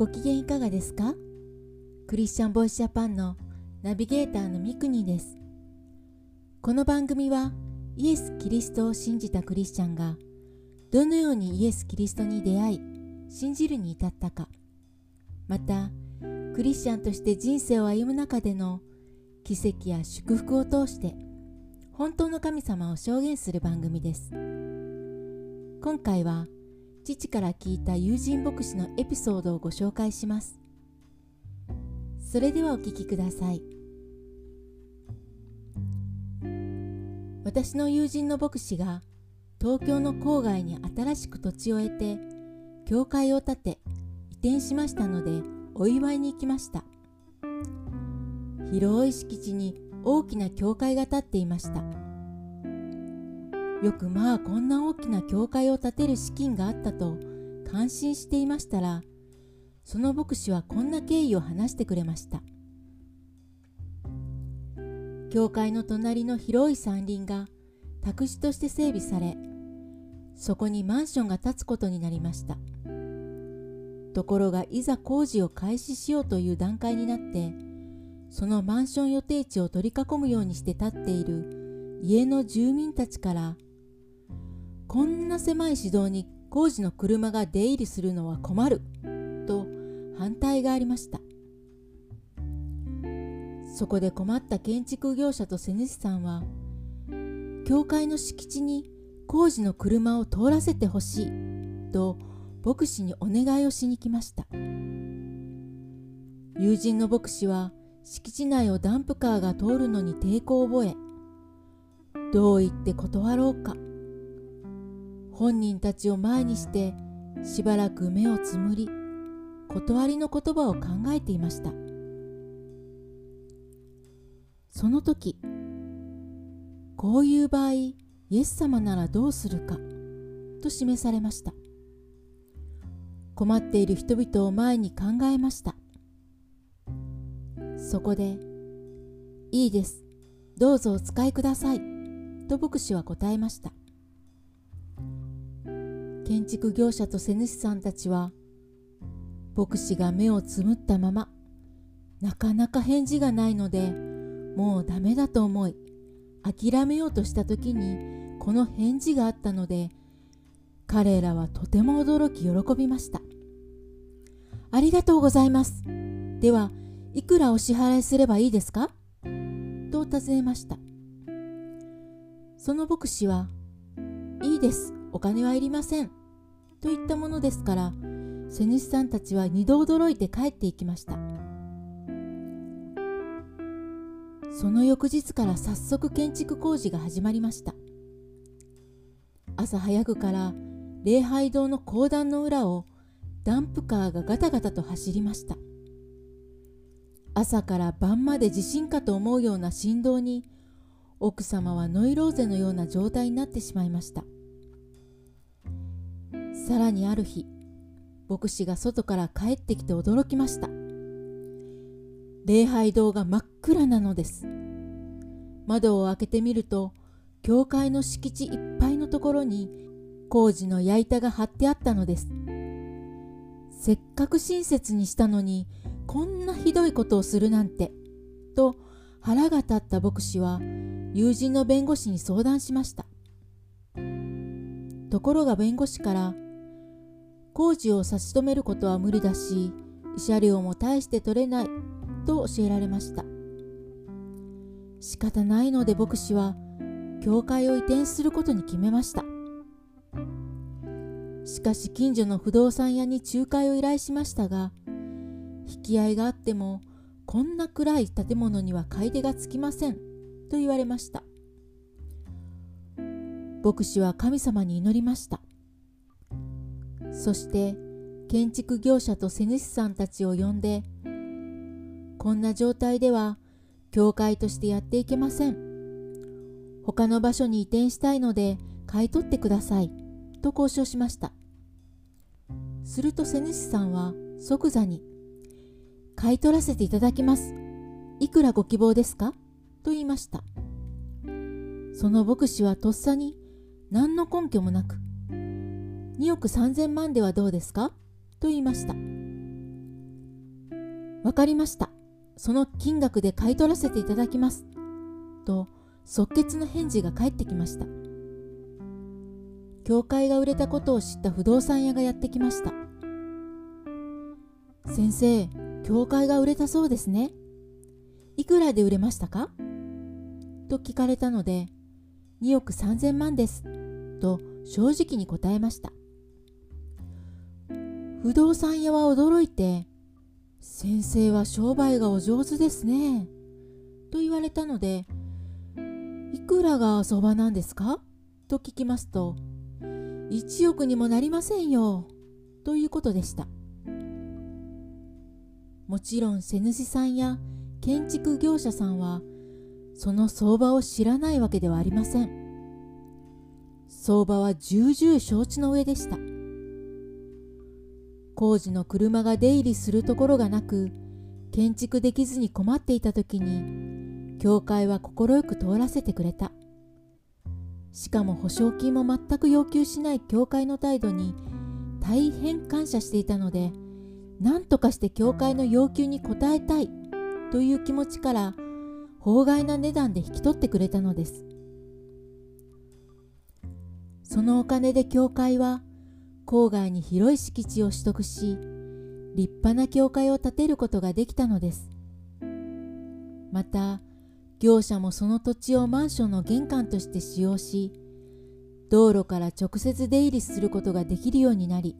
ご機嫌いかがですか？クリスチャンボイスジャパンのナビゲーターのミクニです。この番組はイエス・キリストを信じたクリスチャンがどのようにイエス・キリストに出会い信じるに至ったか。またクリスチャンとして人生を歩む中での奇跡や祝福を通して本当の神様を証言する番組です。今回は父から聞いた友人牧師のエピソードをご紹介します。それではお聞きください。私の友人の牧師が東京の郊外に新しく土地を得て教会を建て移転しましたのでお祝いに行きました。広い敷地に大きな教会が建っていました。よくまあこんな大きな教会を建てる資金があったと感心していましたらその牧師はこんな経緯を話してくれました。教会の隣の広い山林が宅地として整備されそこにマンションが建つことになりました。ところがいざ工事を開始しようという段階になってそのマンション予定地を取り囲むようにして建っている家の住民たちからこんな狭い市道に工事の車が出入りするのは困ると反対がありました。そこで困った建築業者と瀬主さんは教会の敷地に工事の車を通らせてほしいと牧師にお願いをしに来ました。友人の牧師は敷地内をダンプカーが通るのに抵抗を覚えどう言って断ろうか本人たちを前にしてしばらく目をつむり断りの言葉を考えていました。その時こういう場合イエス様ならどうするかと示されました。困っている人々を前に考えました。そこで「いいです。どうぞお使いください」と牧師は答えました。建築業者と瀬主さんたちは牧師が目をつむったままなかなか返事がないのでもうダメだと思い諦めようとした時にこの返事があったので彼らはとても驚き喜びました。ありがとうございます。ではいくらお支払いすればいいですか？と尋ねました。その牧師はいいです。お金はいりません。と言ったものですから瀬主さんたちは二度驚いて帰っていきました。その翌日から早速建築工事が始まりました。朝早くから礼拝堂の講談の裏をダンプカーがガタガタと走りました。朝から晩まで地震かと思うような振動に奥様はノイローゼのような状態になってしまいました。さらにある日牧師が外から帰ってきて驚きました。礼拝堂が真っ暗なのです。窓を開けてみると教会の敷地いっぱいのところに工事の矢板が張ってあったのです。せっかく親切にしたのにこんなひどいことをするなんてと腹が立った牧師は友人の弁護士に相談しました。ところが弁護士から工事を差し止めることは無理だし慰謝料も大して取れないと教えられました。仕方ないので牧師は教会を移転することに決めました。しかし近所の不動産屋に仲介を依頼しましたが引き合いがあってもこんな暗い建物には買い手がつきませんと言われました。牧師は神様に祈りました。そして建築業者と瀬主さんたちを呼んでこんな状態では教会としてやっていけません。他の場所に移転したいので買い取ってください。と交渉しました。すると瀬主さんは即座に買い取らせていただきます。いくらご希望ですか？と言いました。その牧師はとっさに何の根拠もなく2億3000万ではどうですか？と言いましたわかりました。その金額で買い取らせていただきます。と即決の返事が返ってきました。教会が売れたことを知った不動産屋がやってきました。先生、教会が売れたそうですね。いくらで売れましたか？と聞かれたので、2億3000万です。と正直に答えました。不動産屋は驚いて、先生は商売がお上手ですね。と言われたので、いくらが相場なんですか？と聞きますと、1億にもなりませんよ。ということでした。もちろん、瀬主さんや建築業者さんは、その相場を知らないわけではありません。相場は重々承知の上でした。工事の車が出入りするところがなく建築できずに困っていた時に教会は快く通らせてくれた。しかも保証金も全く要求しない教会の態度に大変感謝していたので何とかして教会の要求に応えたいという気持ちから法外な値段で引き取ってくれたのです。そのお金で教会は郊外に広い敷地を取得し立派な教会を建てることができたのです。また業者もその土地をマンションの玄関として使用し道路から直接出入りすることができるようになり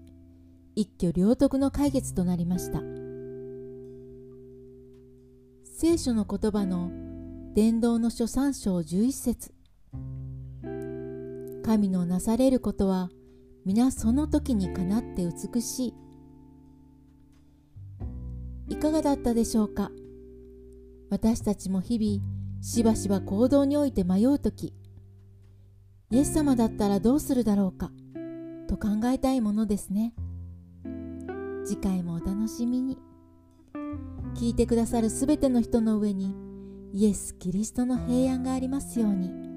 一挙両得の解決となりました。聖書の言葉の伝道の書3章11節。神のなされることは皆その時にかなって美しい。いかがだったでしょうか？私たちも日々しばしば行動において迷う時。イエス様だったらどうするだろうか？と考えたいものですね。次回もお楽しみに。聞いてくださるすべての人の上にイエス・キリストの平安がありますように。